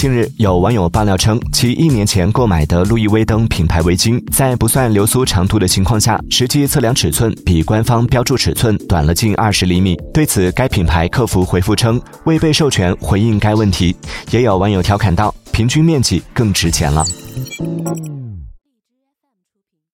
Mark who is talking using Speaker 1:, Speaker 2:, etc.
Speaker 1: 近日有网友爆料称其一年前购买的路易威登品牌围巾在不算流苏长度的情况下实际测量尺寸比官方标注尺寸短了近二十厘米。对此该品牌客服回复称未被授权回应该问题。也有网友调侃道平均面积更值钱了。